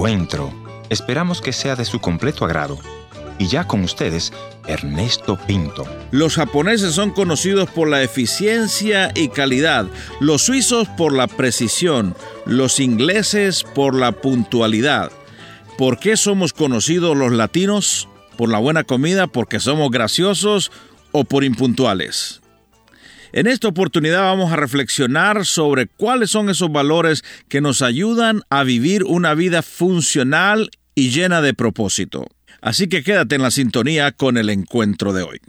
encuentro. Esperamos que sea de su completo agrado. Y ya con ustedes, Ernesto Pinto. Los japoneses son conocidos por la eficiencia y calidad, los suizos por la precisión, los ingleses por la puntualidad. ¿Por qué somos conocidos los latinos? ¿Por la buena comida? ¿Porque somos graciosos? ¿O por impuntuales? En esta oportunidad vamos a reflexionar sobre cuáles son esos valores que nos ayudan a vivir una vida funcional y llena de propósito. Así que quédate en la sintonía con el encuentro de hoy.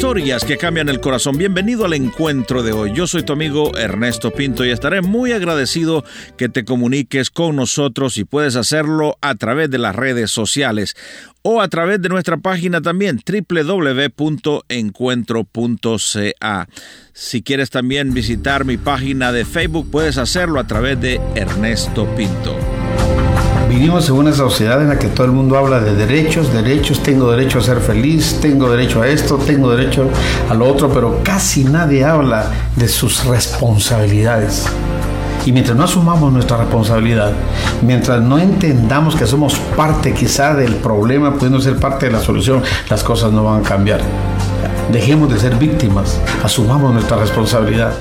Historias que cambian el corazón. Bienvenido al encuentro de hoy. Yo soy tu amigo Ernesto Pinto y estaré muy agradecido que te comuniques con nosotros y puedes hacerlo a través de las redes sociales o a través de nuestra página también www.encuentro.ca. Si quieres también visitar mi página de Facebook, puedes hacerlo a través de Ernesto Pinto. Vivimos en una sociedad en la que todo el mundo habla de derechos, derechos, tengo derecho a ser feliz, tengo derecho a esto, tengo derecho a lo otro, pero casi nadie habla de sus responsabilidades. Y mientras no asumamos nuestra responsabilidad, mientras no entendamos que somos parte quizá del problema, pudiendo ser parte de la solución, las cosas no van a cambiar. Dejemos de ser víctimas, asumamos nuestra responsabilidad.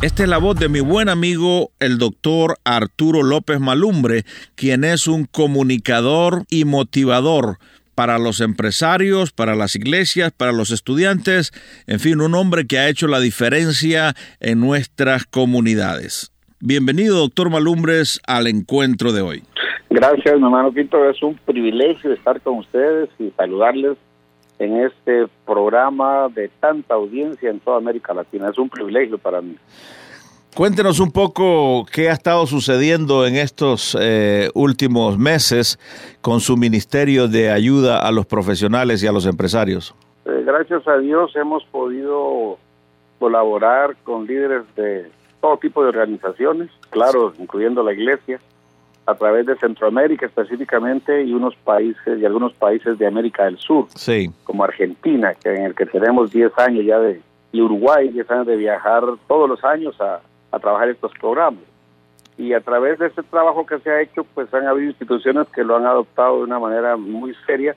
Esta es la voz de mi buen amigo, el doctor Arturo López Malumbre, quien es un comunicador y motivador para los empresarios, para las iglesias, para los estudiantes, en fin, un hombre que ha hecho la diferencia en nuestras comunidades. Bienvenido, doctor Malumbres, al encuentro de hoy. Gracias, hermano Pinto. Es un privilegio estar con ustedes y saludarles en este programa de tanta audiencia en toda América Latina. Es un privilegio para mí. Cuéntenos un poco qué ha estado sucediendo en estos eh, últimos meses con su ministerio de ayuda a los profesionales y a los empresarios. Eh, gracias a Dios hemos podido colaborar con líderes de todo tipo de organizaciones, claro, incluyendo la iglesia, a través de Centroamérica específicamente y unos países y algunos países de América del Sur, sí. como Argentina, que en el que tenemos 10 años ya de y Uruguay, 10 años de viajar todos los años a, a trabajar estos programas. Y a través de este trabajo que se ha hecho, pues han habido instituciones que lo han adoptado de una manera muy seria.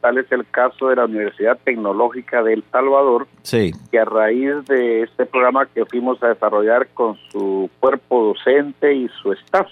Tal es el caso de la Universidad Tecnológica de El Salvador, sí. que a raíz de este programa que fuimos a desarrollar con su cuerpo docente y su staff,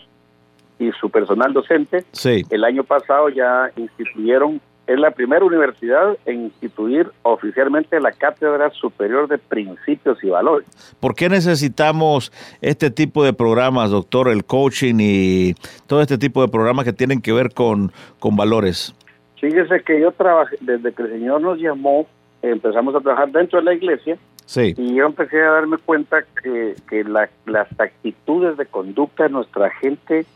y su personal docente. Sí. El año pasado ya instituyeron, es la primera universidad en instituir oficialmente la Cátedra Superior de Principios y Valores. ¿Por qué necesitamos este tipo de programas, doctor, el coaching y todo este tipo de programas que tienen que ver con, con valores? Fíjese que yo trabajé, desde que el Señor nos llamó, empezamos a trabajar dentro de la iglesia, Sí. y yo empecé a darme cuenta que, que la, las actitudes de conducta de nuestra gente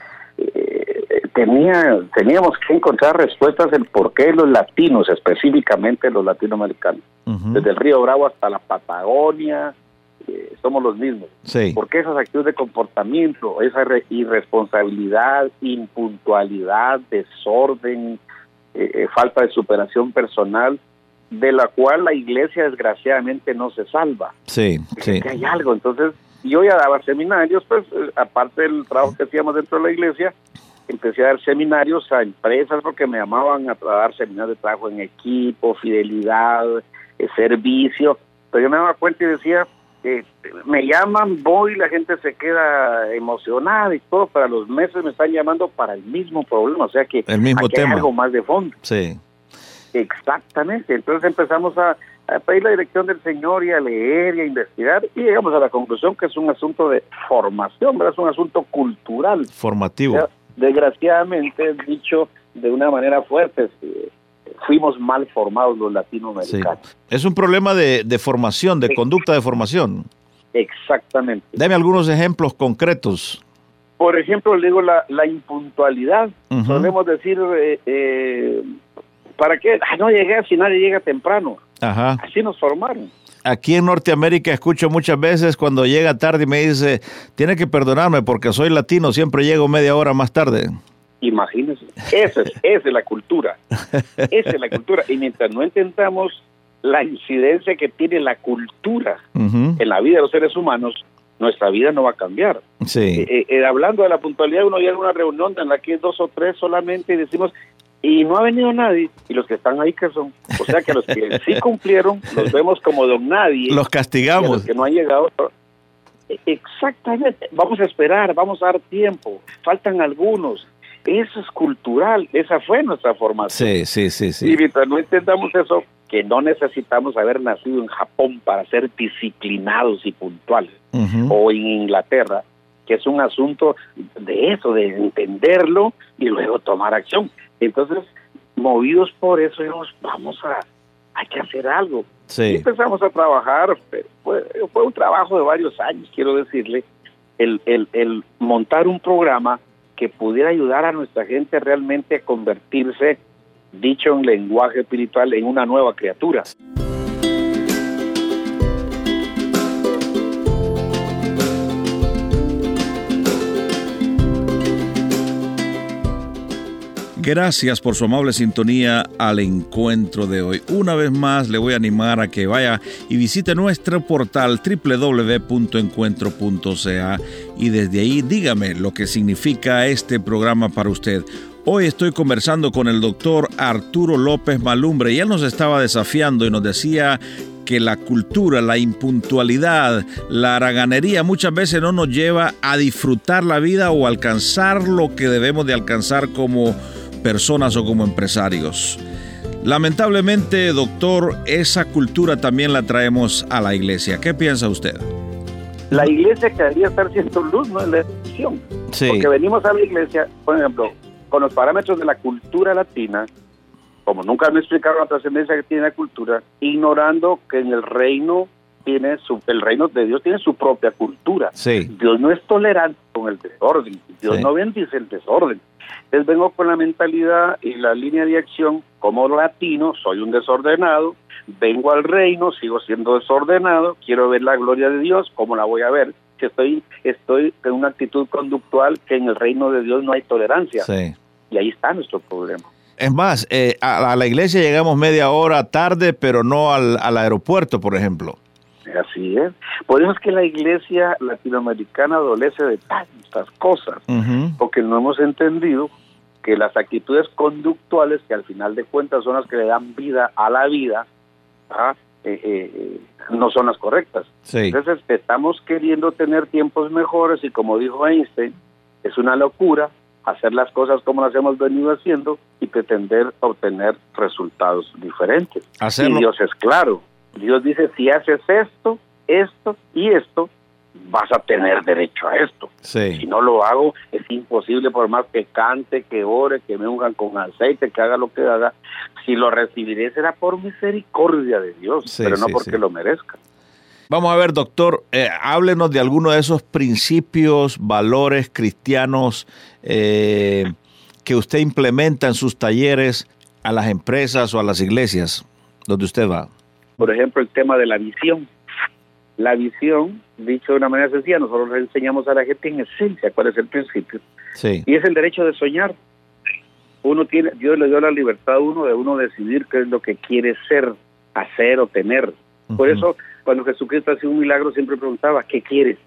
tenía, teníamos que encontrar respuestas del por qué los latinos, específicamente los latinoamericanos, desde el río Bravo hasta la Patagonia, eh, somos los mismos. Sí. ¿Por qué esas actitudes de comportamiento, esa re- irresponsabilidad, impuntualidad, desorden, eh, eh, falta de superación personal, de la cual la iglesia desgraciadamente no se salva? Sí, sí. que hay algo. Entonces, yo ya daba seminarios, pues, aparte del trabajo que hacíamos dentro de la iglesia, empecé a dar seminarios a empresas porque me llamaban a, dar seminarios de trabajo en equipo, fidelidad, eh, servicio. Pero yo me daba cuenta y decía, eh, me llaman, voy, la gente se queda emocionada y todo, pero a los meses me están llamando para el mismo problema, o sea que El mismo aquí hay tema. algo más de fondo. Sí. Exactamente. Entonces empezamos a, a pedir la dirección del Señor y a leer y a investigar y llegamos a la conclusión que es un asunto de formación, ¿verdad? es un asunto cultural. Formativo. O sea, desgraciadamente, dicho de una manera fuerte, eh, fuimos mal formados los Sí. latinoamericanos. Es un problema de, de formación, de conducta de formación. Exactamente. Deme algunos ejemplos concretos. Por ejemplo, le digo la, la impuntualidad. Podemos decir, eh, eh, ¿para qué? Ah, no llegué si nadie llega temprano. Ajá. Así nos formaron. Aquí en Norteamérica escucho muchas veces cuando llega tarde y me dice, tiene que perdonarme porque soy latino, siempre llego media hora más tarde. Imagínense, esa es, esa es la cultura, esa es la cultura. Y mientras no intentamos la incidencia que tiene la cultura en la vida de los seres humanos, nuestra vida no va a cambiar. Sí. Eh, eh, eh, hablando de la puntualidad, uno llega a una reunión en la que dos o tres solamente y decimos, y no ha venido nadie, y los que están ahí que son. O sea que los que sí cumplieron, los vemos como don nadie. Los castigamos. los que no han llegado. Exactamente, vamos a esperar, vamos a dar tiempo, faltan algunos. Eso es cultural, esa fue nuestra formación. Sí, sí, sí, sí. Y mientras no intentamos eso, que no necesitamos haber nacido en Japón para ser disciplinados y puntuales, o en Inglaterra, que es un asunto de eso, de entenderlo y luego tomar acción. Entonces, movidos por eso, dijimos, vamos a, hay que hacer algo. Sí. Y empezamos a trabajar, fue, fue un trabajo de varios años, quiero decirle, el, el, el montar un programa que pudiera ayudar a nuestra gente realmente a convertirse, dicho en lenguaje espiritual, en una nueva criatura. Gracias por su amable sintonía al encuentro de hoy. Una vez más le voy a animar a que vaya y visite nuestro portal www.encuentro.ca y desde ahí dígame lo que significa este programa para usted. Hoy estoy conversando con el doctor Arturo López Malumbre y él nos estaba desafiando y nos decía que la cultura, la impuntualidad, la haraganería muchas veces no nos lleva a disfrutar la vida o alcanzar lo que debemos de alcanzar como personas o como empresarios. Lamentablemente, doctor, esa cultura también la traemos a la iglesia. ¿Qué piensa usted? La iglesia que debería estar siendo luz, no es la excepción. Sí. Porque venimos a la iglesia, por ejemplo, con los parámetros de la cultura latina, como nunca me explicaron la trascendencia que tiene la cultura, ignorando que en el reino tiene su, el reino de Dios tiene su propia cultura. Sí. Dios no es tolerante con el desorden, Dios Sí. no bendice el desorden. Entonces vengo con la mentalidad y la línea de acción como latino, soy un desordenado, vengo al reino, sigo siendo desordenado, quiero ver la gloria de Dios, ¿cómo la voy a ver? Que estoy, estoy en una actitud conductual que en el reino de Dios no hay tolerancia. Sí. Y ahí está nuestro problema. Es más, eh, a, a la iglesia llegamos media hora tarde, pero no al, al aeropuerto, por ejemplo. Así es. Por eso es que la iglesia latinoamericana adolece de tantas cosas, porque no hemos entendido que las actitudes conductuales, que al final de cuentas son las que le dan vida a la vida, ¿ah? Eh, eh, eh, no son las correctas. Sí. Entonces estamos queriendo tener tiempos mejores y como dijo Einstein, es una locura hacer las cosas como las hemos venido haciendo y pretender obtener resultados diferentes. Hacerlo- Y Dios es claro. Dios dice, si haces esto, esto y esto, vas a tener derecho a esto. Si no lo hago, es imposible por más que cante, que ore, que me unjan con aceite, que haga lo que haga. Si lo recibiré será por misericordia de Dios, Sí, pero no sí, porque lo merezca. Vamos a ver, doctor, eh, háblenos de alguno de esos principios, valores cristianos eh, que usted implementa en sus talleres a las empresas o a las iglesias donde usted va. Por ejemplo, el tema de la visión. La visión, dicho de una manera sencilla, nosotros le enseñamos a la gente en esencia cuál es el principio. Sí. Y es el derecho de soñar. Uno tiene, Dios le dio la libertad a uno de uno decidir qué es lo que quiere ser, hacer o tener. Por eso, cuando Jesucristo hacía un milagro, siempre preguntaba, ¿qué quieres?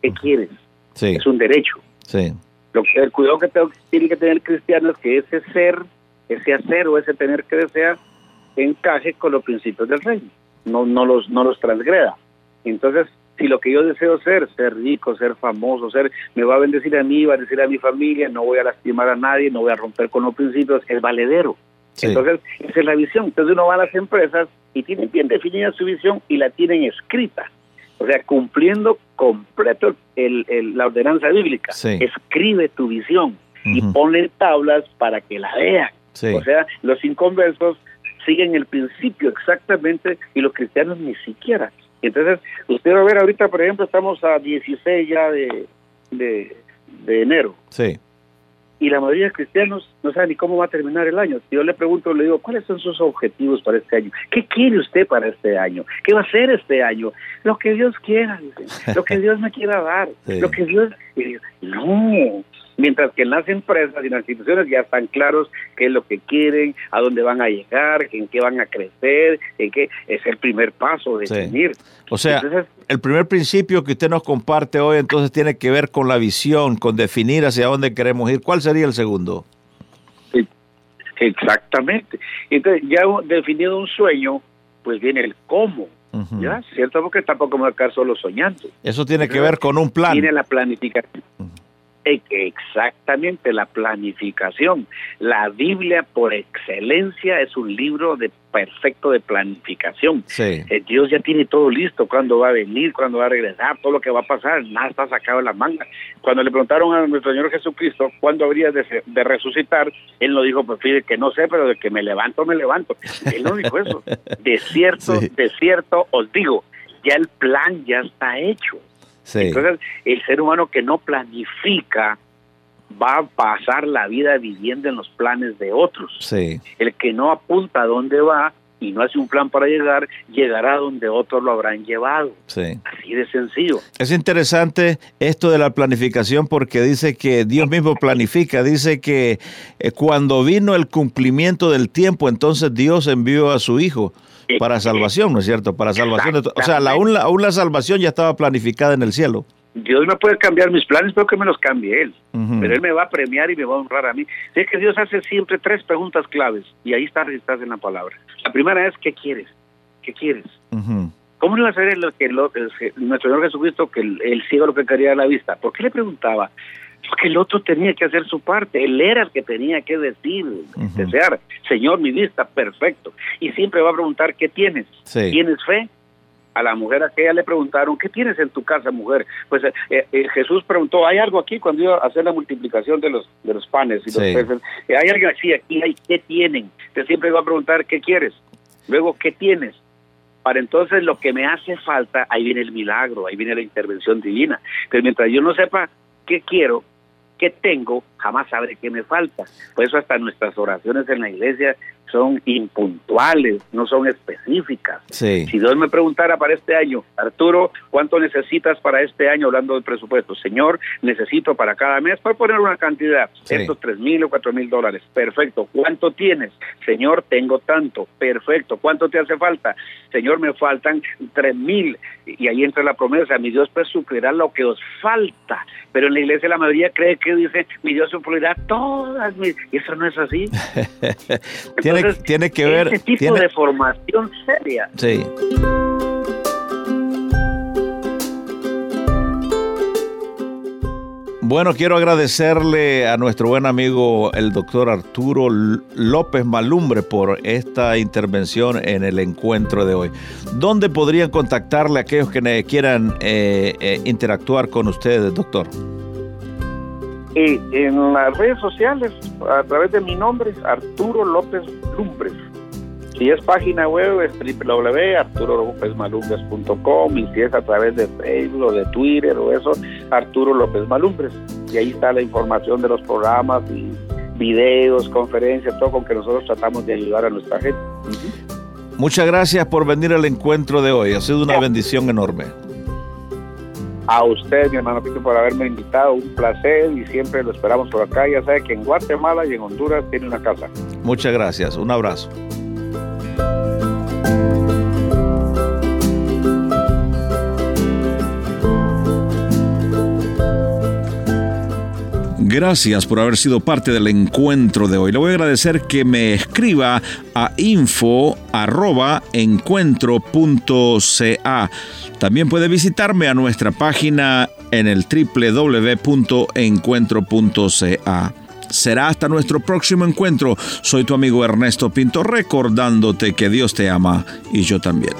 ¿Qué quieres? Sí. Es un derecho. Sí. Lo que, el cuidado que tengo- tiene que tener el cristiano es que ese ser, ese hacer o ese tener que desear encaje con los principios del reino, no, no, los, no los transgreda. Entonces, si lo que yo deseo ser, ser rico, ser famoso, ser, me va a bendecir a mí, va a bendecir a mi familia, no voy a lastimar a nadie, no voy a romper con los principios, es valedero. Sí. Entonces, esa es la visión. Entonces uno va a las empresas y tienen bien definida su visión y la tienen escrita. O sea, cumpliendo completo el, el- la ordenanza bíblica. Sí. Escribe tu visión y Ujú. ponle tablas para que la vean. Sí. O sea, los inconversos siguen el principio exactamente y los cristianos ni siquiera. Entonces, usted va a ver ahorita, por ejemplo, estamos a 16 ya de, de, de enero Sí. y la mayoría de cristianos no saben ni cómo va a terminar el año. Si yo le pregunto, le digo, ¿cuáles son sus objetivos para este año? ¿Qué quiere usted para este año? ¿Qué va a hacer este año? Lo que Dios quiera, dicen. lo que Dios me quiera dar, Sí. lo que Dios... y digo, no, Mientras que en las empresas y en las instituciones ya están claros qué es lo que quieren, a dónde van a llegar, en qué van a crecer, en qué es el primer paso, definir. O sea, el primer principio que usted nos comparte hoy entonces tiene que ver con la visión, con definir hacia dónde queremos ir. ¿Cuál sería el segundo? Exactamente. Entonces, ya definido un sueño, pues viene el cómo. ¿Ya? ¿Cierto? Porque tampoco me voy a quedar solo soñando. Eso tiene que ver con un plan. Tiene la planificación. Exactamente, la planificación. La Biblia por excelencia es un libro de perfecto de planificación. Eh, Dios ya tiene todo listo, cuándo va a venir, cuándo va a regresar, todo lo que va a pasar, nada está sacado de la manga. Cuando le preguntaron a nuestro Señor Jesucristo cuándo habría de, resucitar, Él no dijo, pues fíjate que no sé, pero de que me levanto, me levanto. Él no dijo eso. De cierto, de cierto os digo, ya el plan ya está hecho. Entonces, el ser humano que no planifica va a pasar la vida viviendo en los planes de otros. El que no apunta a dónde va y no hace un plan para llegar, llegará donde otros lo habrán llevado. Así de sencillo. Es interesante esto de la planificación porque dice que Dios mismo planifica, dice que eh, cuando vino el cumplimiento del tiempo, entonces Dios envió a su Hijo para salvación, ¿no es cierto? Para salvación. o sea, aún, la, aún la salvación ya estaba planificada en el cielo. Dios me puede cambiar mis planes, pero que me los cambie Él. Pero Él me va a premiar y me va a honrar a mí. Es que Dios hace siempre tres preguntas claves y ahí está registrada en la palabra. La primera es, ¿qué quieres? ¿Qué quieres? ¿Cómo le va a hacer lo que nuestro Señor Jesucristo que el, el, ciego lo que quería a la vista? ¿Por qué le preguntaba? Porque el otro tenía que hacer su parte, él era el que tenía que decir, desear, Señor, mi vista, perfecto. Y siempre va a preguntar, ¿qué tienes? ¿Tienes fe? A la mujer aquella le preguntaron, ¿qué tienes en tu casa, mujer? Pues eh, eh, Jesús preguntó, ¿hay algo aquí cuando iba a hacer la multiplicación de los, de los panes y los peces? Eh, ¿Hay alguien así aquí? Hay, ¿Qué tienen? Entonces siempre va a preguntar, ¿qué quieres? Luego, ¿qué tienes? Para entonces lo que me hace falta, ahí viene el milagro, ahí viene la intervención divina. Pero mientras yo no sepa qué quiero, qué tengo, jamás sabré qué me falta. Por eso hasta nuestras oraciones en la iglesia son impuntuales, no son específicas. Si Dios me preguntara para este año, Arturo, ¿cuánto necesitas para este año hablando del presupuesto? Señor, necesito para cada mes, para poner una cantidad, estos tres mil o cuatro mil dólares. Perfecto. ¿Cuánto tienes? Señor, tengo tanto. Perfecto. ¿Cuánto te hace falta? Señor, me faltan tres mil. Y ahí entra la promesa, mi Dios pues suplirá lo que os falta. Pero en la iglesia la mayoría cree que dice, mi Dios suplirá todas mis... Y eso no es así. tiene, que ver. Ese tipo de formación seria. Sí. Bueno, quiero agradecerle a nuestro buen amigo el doctor Arturo López Malumbre por esta intervención en el encuentro de hoy. ¿Dónde podrían contactarle a aquellos que quieran eh, eh, interactuar con ustedes, doctor? Y en las redes sociales, a través de mi nombre, Arturo López Lumbres. Si es página web, es www.arturolopezmalumbres.com y si es a través de Facebook o de Twitter o eso, Arturo López Malumbres. Y ahí está la información de los programas y videos, conferencias, todo con que nosotros tratamos de ayudar a nuestra gente. Muchas gracias por venir al encuentro de hoy. Ha sido una bendición enorme a usted, mi hermano Pito, por haberme invitado. Un placer y siempre lo esperamos por acá. Ya sabe que en Guatemala y en Honduras tiene una casa. Muchas gracias. Un abrazo. Gracias por haber sido parte del encuentro de hoy. Le voy a agradecer que me escriba a info.encuentro.ca. También puede visitarme a nuestra página en el www.encuentro.ca. Será hasta nuestro próximo encuentro. Soy tu amigo Ernesto Pinto recordándote que Dios te ama y yo también.